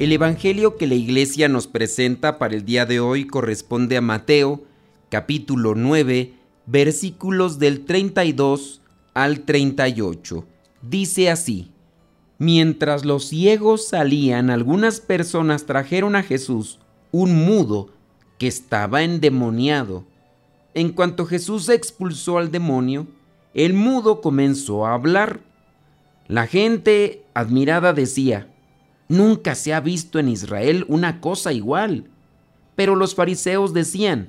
El Evangelio que la Iglesia nos presenta para el día de hoy corresponde a Mateo, capítulo 9, versículos del 32 al 38. Dice así, Mientras los ciegos salían, algunas personas trajeron a Jesús un mudo que estaba endemoniado. En cuanto Jesús expulsó al demonio, el mudo comenzó a hablar. La gente admirada decía, Nunca se ha visto en Israel una cosa igual. Pero los fariseos decían,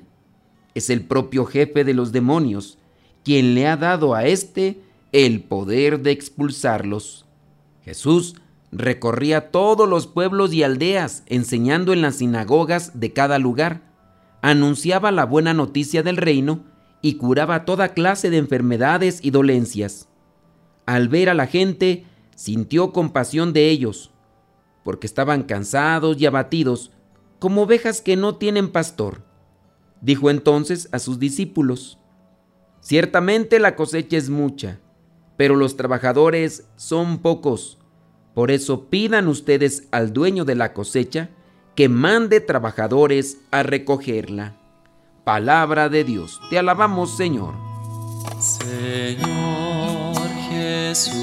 es el propio jefe de los demonios quien le ha dado a éste el poder de expulsarlos. Jesús recorría todos los pueblos y aldeas, enseñando en las sinagogas de cada lugar, anunciaba la buena noticia del reino y curaba toda clase de enfermedades y dolencias. Al ver a la gente, sintió compasión de ellos porque estaban cansados y abatidos, como ovejas que no tienen pastor. Dijo entonces a sus discípulos, Ciertamente la cosecha es mucha, pero los trabajadores son pocos. Por eso pidan ustedes al dueño de la cosecha que mande trabajadores a recogerla. Palabra de Dios, te alabamos Señor. Señor Jesucristo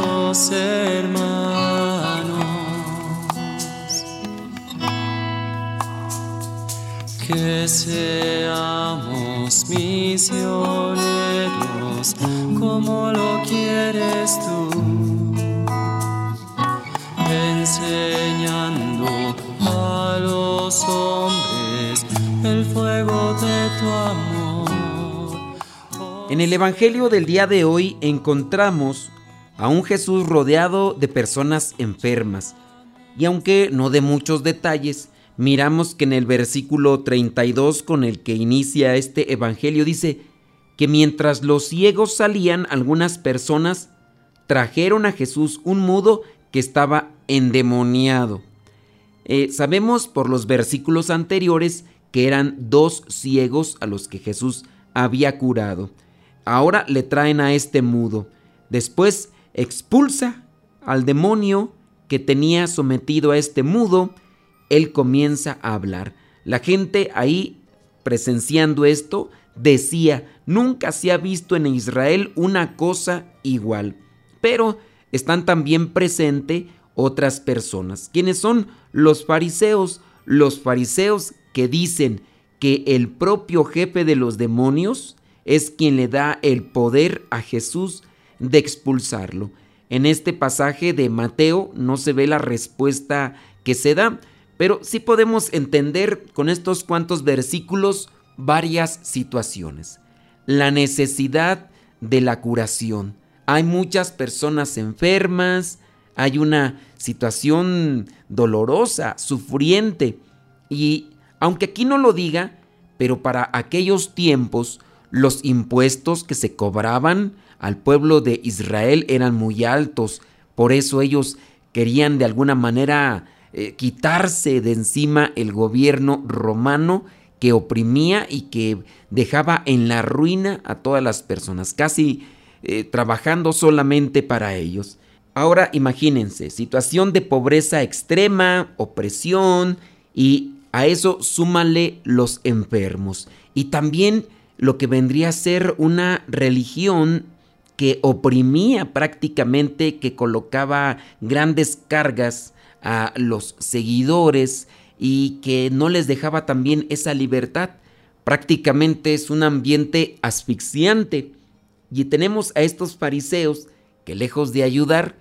los hermanos. Que seamos misioneros como lo quieres tú, enseñando a los hombres el fuego de tu amor. En el Evangelio del día de hoy encontramos a un Jesús rodeado de personas enfermas. Y aunque no de muchos detalles, miramos que en el versículo 32 con el que inicia este Evangelio dice que mientras los ciegos salían, algunas personas trajeron a Jesús un mudo que estaba endemoniado. Eh, sabemos por los versículos anteriores que eran dos ciegos a los que Jesús había curado. Ahora le traen a este mudo. Después expulsa al demonio que tenía sometido a este mudo, él comienza a hablar. La gente ahí presenciando esto decía, nunca se ha visto en Israel una cosa igual. Pero están también presentes otras personas, quienes son los fariseos, los fariseos que dicen que el propio jefe de los demonios es quien le da el poder a Jesús de expulsarlo. En este pasaje de Mateo no se ve la respuesta que se da, pero sí podemos entender con estos cuantos versículos varias situaciones. La necesidad de la curación. Hay muchas personas enfermas, hay una situación dolorosa, sufriente, y aunque aquí no lo diga, pero para aquellos tiempos los impuestos que se cobraban al pueblo de Israel eran muy altos, por eso ellos querían de alguna manera eh, quitarse de encima el gobierno romano que oprimía y que dejaba en la ruina a todas las personas, casi eh, trabajando solamente para ellos. Ahora imagínense, situación de pobreza extrema, opresión y a eso súmale los enfermos y también lo que vendría a ser una religión que oprimía prácticamente, que colocaba grandes cargas a los seguidores y que no les dejaba también esa libertad. Prácticamente es un ambiente asfixiante. Y tenemos a estos fariseos que lejos de ayudar,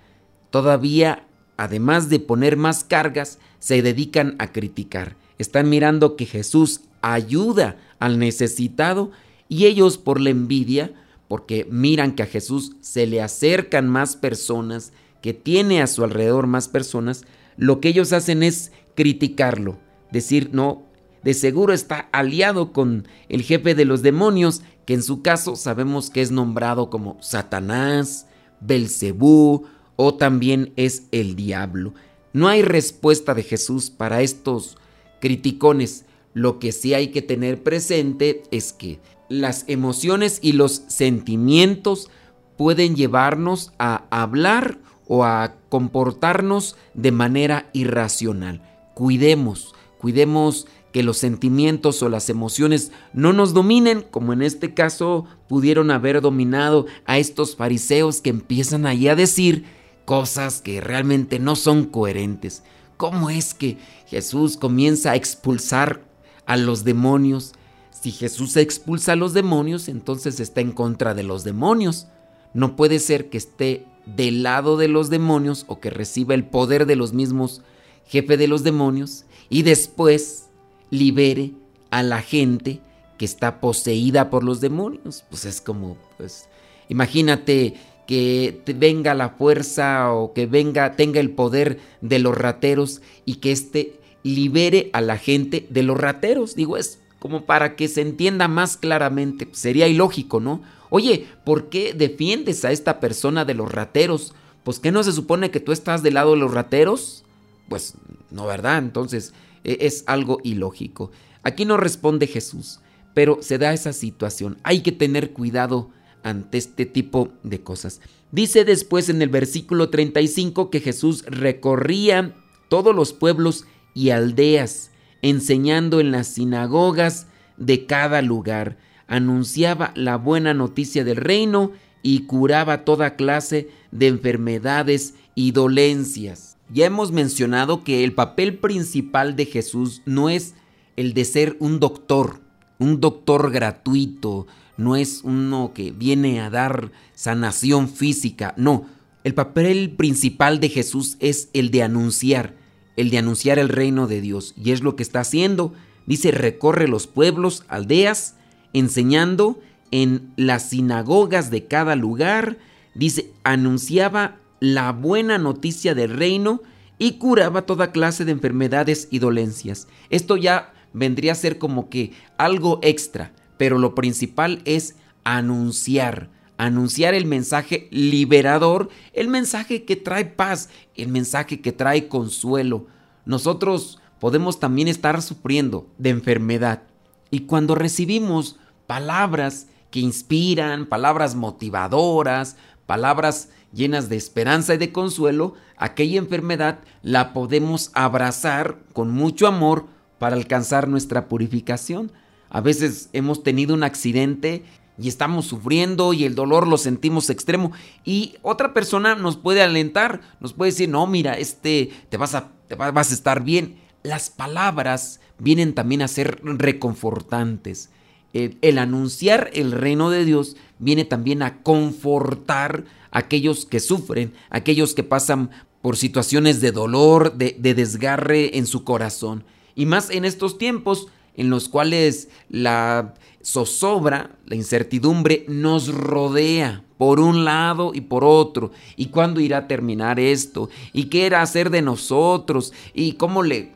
todavía, además de poner más cargas, se dedican a criticar. Están mirando que Jesús ayuda al necesitado y ellos por la envidia, porque miran que a Jesús se le acercan más personas, que tiene a su alrededor más personas, lo que ellos hacen es criticarlo, decir, no, de seguro está aliado con el jefe de los demonios, que en su caso sabemos que es nombrado como Satanás, Belcebú o también es el diablo. No hay respuesta de Jesús para estos criticones. Lo que sí hay que tener presente es que las emociones y los sentimientos pueden llevarnos a hablar o a comportarnos de manera irracional. Cuidemos, cuidemos que los sentimientos o las emociones no nos dominen, como en este caso pudieron haber dominado a estos fariseos que empiezan ahí a decir cosas que realmente no son coherentes. ¿Cómo es que Jesús comienza a expulsar a los demonios? Si Jesús expulsa a los demonios, entonces está en contra de los demonios. No puede ser que esté del lado de los demonios o que reciba el poder de los mismos jefe de los demonios y después libere a la gente que está poseída por los demonios. Pues es como, pues, imagínate que venga la fuerza o que venga, tenga el poder de los rateros y que éste libere a la gente de los rateros. Digo, es como para que se entienda más claramente. Sería ilógico, ¿no? Oye, ¿por qué defiendes a esta persona de los rateros? Pues que no se supone que tú estás del lado de los rateros? Pues no, ¿verdad? Entonces, e, es algo ilógico. Aquí no responde Jesús, pero se da esa situación. Hay que tener cuidado ante este tipo de cosas. Dice después en el versículo 35 que Jesús recorría todos los pueblos y aldeas, enseñando en las sinagogas de cada lugar, anunciaba la buena noticia del reino y curaba toda clase de enfermedades y dolencias. Ya hemos mencionado que el papel principal de Jesús no es el de ser un doctor, un doctor gratuito, no es uno que viene a dar sanación física, no, el papel principal de Jesús es el de anunciar, el de anunciar el reino de Dios, y es lo que está haciendo. Dice, recorre los pueblos, aldeas, enseñando en las sinagogas de cada lugar, dice, anunciaba la buena noticia del reino y curaba toda clase de enfermedades y dolencias. Esto ya vendría a ser como que algo extra, pero lo principal es anunciar, anunciar el mensaje liberador, el mensaje que trae paz, el mensaje que trae consuelo. Nosotros podemos también estar sufriendo de enfermedad y cuando recibimos palabras que inspiran, palabras motivadoras, palabras llenas de esperanza y de consuelo, aquella enfermedad la podemos abrazar con mucho amor para alcanzar nuestra purificación. A veces hemos tenido un accidente y estamos sufriendo y el dolor lo sentimos extremo y otra persona nos puede alentar, nos puede decir, "No, mira, este te vas a vas a estar bien." Las palabras vienen también a ser reconfortantes. el anunciar el reino de Dios viene también a confortar aquellos que sufren, aquellos que pasan por situaciones de dolor, de, desgarre en su corazón. Y más en estos tiempos en los cuales la zozobra, la incertidumbre nos rodea por un lado y por otro. ¿Y cuándo irá a terminar esto? ¿Y qué era hacer de nosotros? ¿Y cómo le...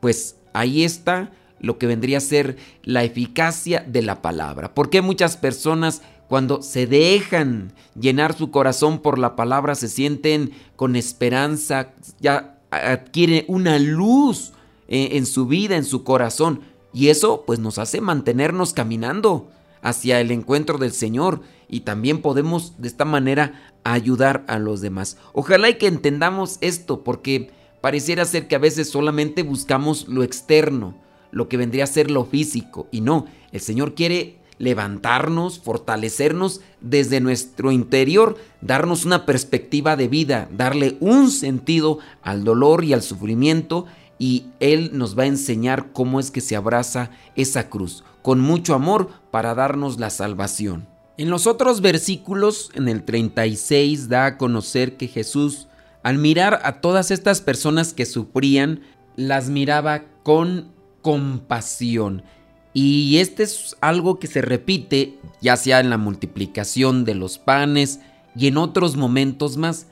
Pues ahí está lo que vendría a ser la eficacia de la palabra. Porque muchas personas cuando se dejan llenar su corazón por la palabra, se sienten con esperanza, ya adquiere una luz eh, en su vida, en su corazón. Y eso pues nos hace mantenernos caminando hacia el encuentro del Señor y también podemos de esta manera ayudar a los demás. Ojalá y que entendamos esto porque pareciera ser que a veces solamente buscamos lo externo, lo que vendría a ser lo físico y no, el Señor quiere levantarnos, fortalecernos desde nuestro interior, darnos una perspectiva de vida, darle un sentido al dolor y al sufrimiento y Él nos va a enseñar cómo es que se abraza esa cruz, con mucho amor para darnos la salvación. En los otros versículos, en el 36, da a conocer que Jesús, al mirar a todas estas personas que sufrían, las miraba con compasión. Y este es algo que se repite ya sea en la multiplicación de los panes y en otros momentos más.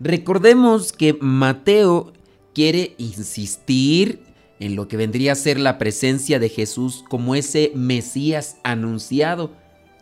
Recordemos que Mateo quiere insistir en lo que vendría a ser la presencia de Jesús como ese Mesías anunciado,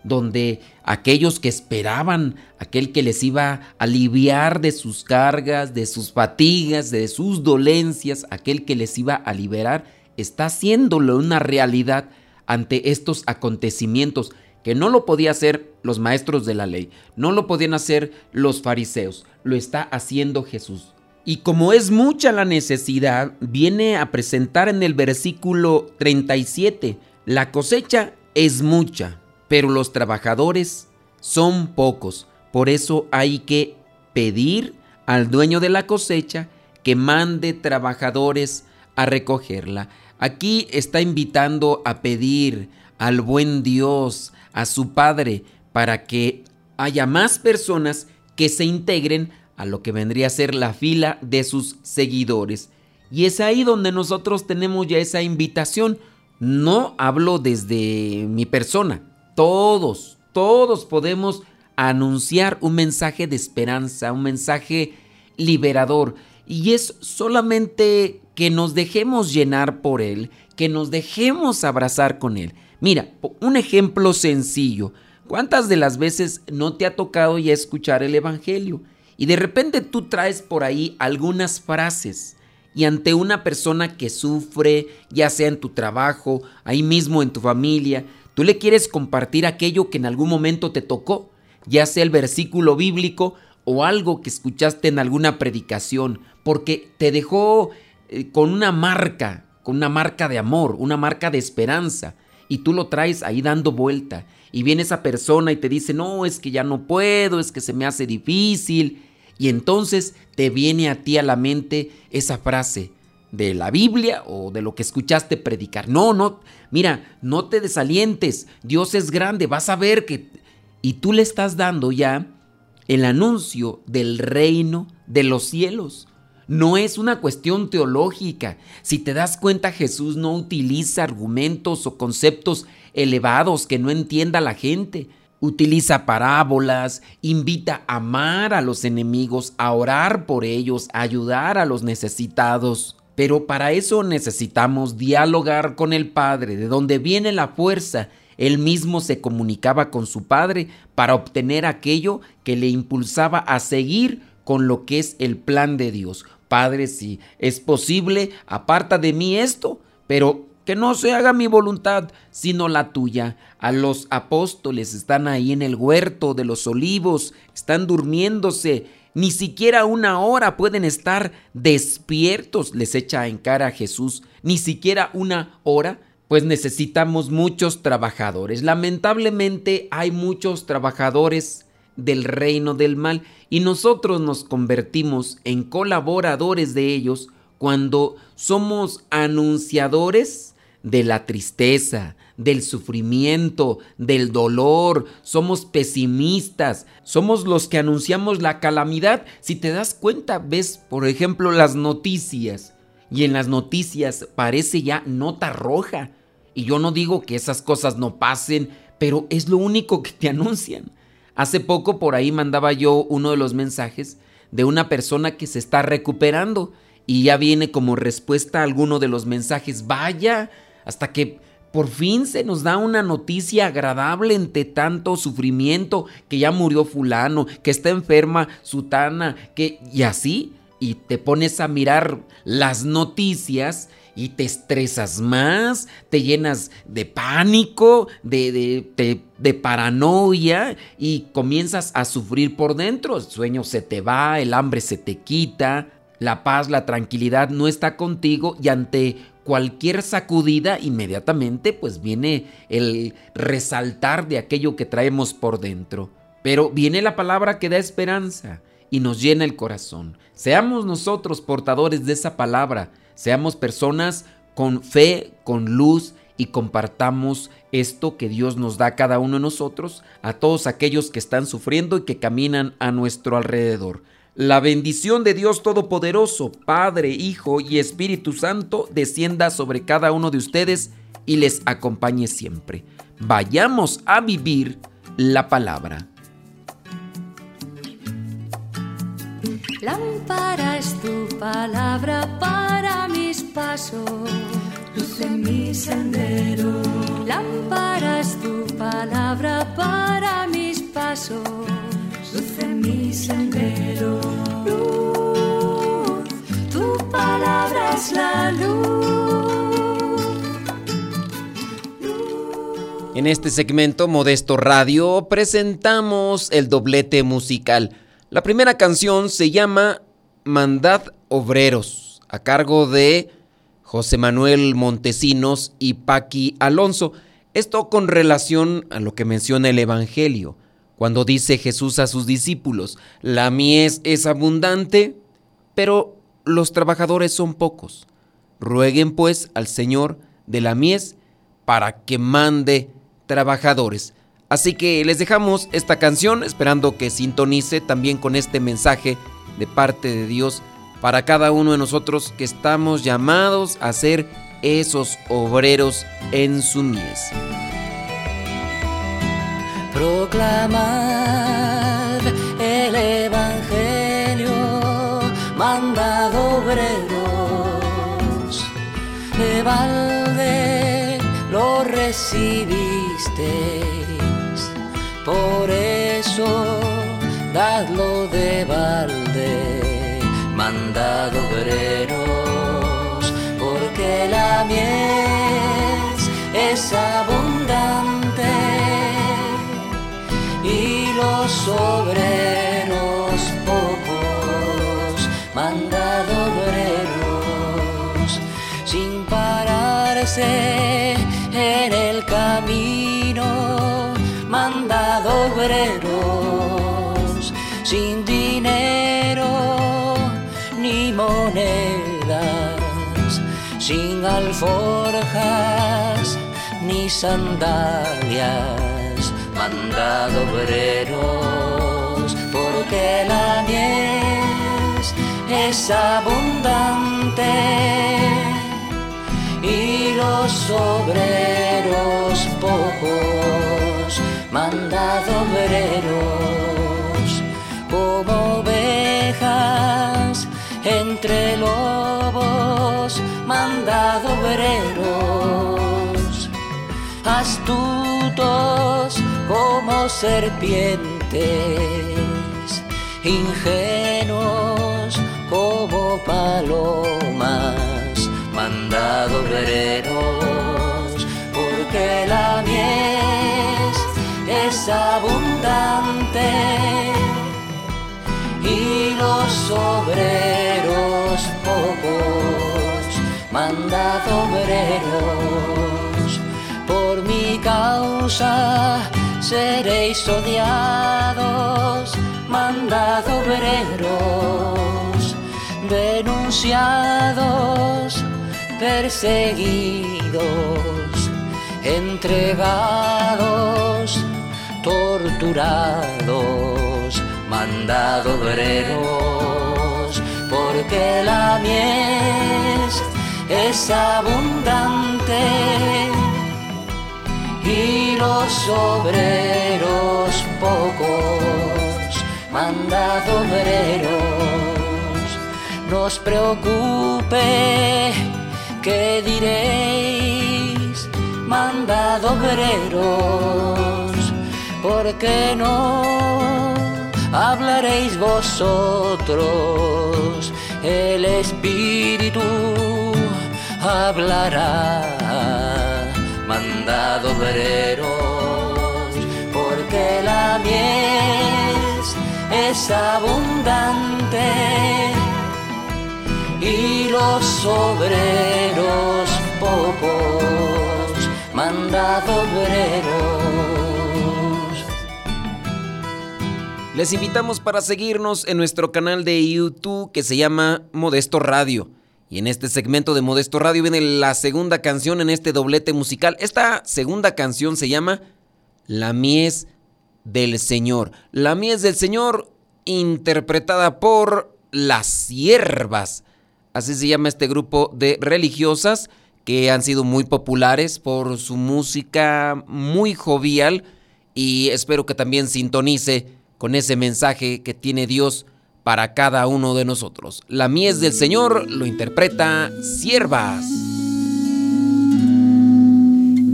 donde aquellos que esperaban, aquel que les iba a aliviar de sus cargas, de sus fatigas, de sus dolencias, aquel que les iba a liberar, está haciéndolo una realidad ante estos acontecimientos que no lo podían hacer los maestros de la ley, no lo podían hacer los fariseos, lo está haciendo Jesús. Y como es mucha la necesidad, viene a presentar en el versículo 37, la cosecha es mucha, pero los trabajadores son pocos. Por eso hay que pedir al dueño de la cosecha que mande trabajadores a recogerla. Aquí está invitando a pedir al buen Dios, a su Padre, para que haya más personas que se integren a lo que vendría a ser la fila de sus seguidores. Y es ahí donde nosotros tenemos ya esa invitación. No hablo desde mi persona. Todos, todos podemos anunciar un mensaje de esperanza, un mensaje liberador. Y es solamente que nos dejemos llenar por Él, que nos dejemos abrazar con Él. Mira, un ejemplo sencillo. ¿Cuántas de las veces no te ha tocado ya escuchar el Evangelio? Y de repente tú traes por ahí algunas frases y ante una persona que sufre, ya sea en tu trabajo, ahí mismo en tu familia, tú le quieres compartir aquello que en algún momento te tocó, ya sea el versículo bíblico o algo que escuchaste en alguna predicación, porque te dejó eh, con una marca, con una marca de amor, una marca de esperanza, y tú lo traes ahí dando vuelta, y viene esa persona y te dice, no, es que ya no puedo, es que se me hace difícil. Y entonces te viene a ti a la mente esa frase de la Biblia o de lo que escuchaste predicar. No, no, mira, no te desalientes, Dios es grande, vas a ver que... Y tú le estás dando ya el anuncio del reino de los cielos. No es una cuestión teológica. Si te das cuenta, Jesús no utiliza argumentos o conceptos elevados que no entienda la gente. Utiliza parábolas, invita a amar a los enemigos, a orar por ellos, a ayudar a los necesitados. Pero para eso necesitamos dialogar con el Padre, de donde viene la fuerza. Él mismo se comunicaba con su Padre para obtener aquello que le impulsaba a seguir con lo que es el plan de Dios. Padre, si es posible, aparta de mí esto, pero que no se haga mi voluntad, sino la tuya. A los apóstoles están ahí en el huerto de los olivos, están durmiéndose, ni siquiera una hora pueden estar despiertos, les echa en cara Jesús, ni siquiera una hora, pues necesitamos muchos trabajadores. Lamentablemente hay muchos trabajadores del reino del mal y nosotros nos convertimos en colaboradores de ellos cuando somos anunciadores de la tristeza, del sufrimiento, del dolor, somos pesimistas, somos los que anunciamos la calamidad. Si te das cuenta, ves, por ejemplo, las noticias, y en las noticias parece ya nota roja. Y yo no digo que esas cosas no pasen, pero es lo único que te anuncian. Hace poco por ahí mandaba yo uno de los mensajes de una persona que se está recuperando y ya viene como respuesta a alguno de los mensajes, vaya, hasta que por fin se nos da una noticia agradable entre tanto sufrimiento, que ya murió fulano, que está enferma sutana, que y así, y te pones a mirar las noticias y te estresas más, te llenas de pánico, de, de, de, paranoia y comienzas a sufrir por dentro. El sueño se te va, el hambre se te quita, la paz, la tranquilidad no está contigo y ante cualquier sacudida, inmediatamente pues viene el resaltar de aquello que traemos por dentro. Pero viene la palabra que da esperanza y nos llena el corazón. Seamos nosotros portadores de esa palabra, Seamos personas con fe, con luz y compartamos esto que Dios nos da a cada uno de nosotros, a todos aquellos que están sufriendo y que caminan a nuestro alrededor. La bendición de Dios Todopoderoso, Padre, Hijo y Espíritu Santo, descienda sobre cada uno de ustedes y les acompañe siempre. Vayamos a vivir la palabra. Lámpara es tu palabra para mis pasos, luz en mi sendero. Lámpara es tu palabra para mis pasos, luz en mi sendero. Luz, tu palabra es la luz. En este segmento Modesto Radio presentamos el doblete musical. La primera canción se llama Mandad Obreros, a cargo de José Manuel Montesinos y Paqui Alonso. Esto con relación a lo que menciona el Evangelio, cuando dice Jesús a sus discípulos, la mies es abundante, pero los trabajadores son pocos. Rueguen pues al Señor de la mies para que mande trabajadores. Así que les dejamos esta canción esperando que sintonice también con este mensaje de parte de Dios para cada uno de nosotros que estamos llamados a ser esos obreros en su mies. Proclamad el Evangelio, mandad obreros, de balde lo recibisteis, por eso dadlo de balde, mandad obreros, porque la mies es abundante y los obreros pocos, mandad obreros, sin pararse en el camino, mandad obreros, sin dinero ni monedas, sin alforjas ni sandalias, mandad obreros, porque la mies es abundante y los obreros pocos, mandad obreros, como ovejas entre lobos, mandad obreros, astutos como serpientes, ingenuos como palomas, mandad obreros, porque la mies es abundante. Y los obreros pocos, mandad obreros, por mi causa seréis odiados, mandad obreros, denunciados, perseguidos, entregados, torturados, mandad obreros, porque la mies es abundante y los obreros pocos, mandad obreros, nos preocupe qué diréis, mandad obreros, porque no hablaréis vosotros, el Espíritu hablará mandad obreros, porque la mies es abundante y los obreros pocos, mandad obreros. Les invitamos para seguirnos en nuestro canal de YouTube que se llama Modesto Radio. Y en este segmento de Modesto Radio viene la segunda canción en este doblete musical. Esta segunda canción se llama La mies del Señor. La mies del Señor interpretada por las siervas. Así se llama este grupo de religiosas que han sido muy populares por su música muy jovial y espero que también sintonice con ese mensaje que tiene Dios para cada uno de nosotros. La mies del Señor lo interpreta Siervas.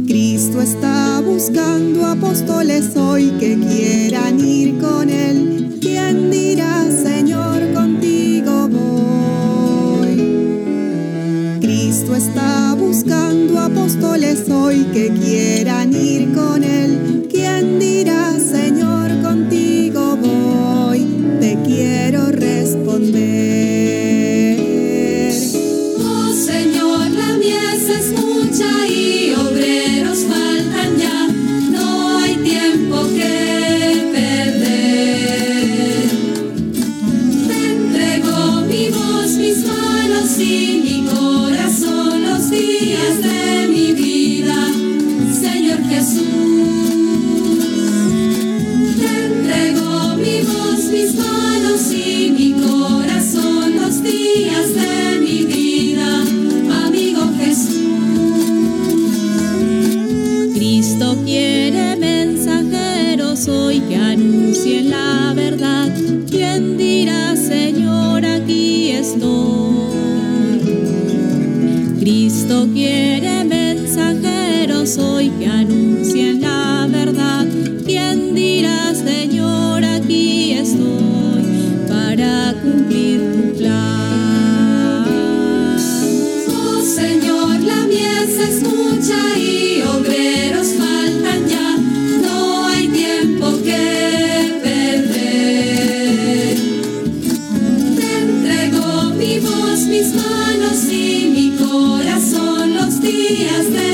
Cristo está buscando apóstoles hoy que quieran ir con Él. ¿Quién dirá, Señor, contigo voy? Cristo está buscando apóstoles hoy que quieran días de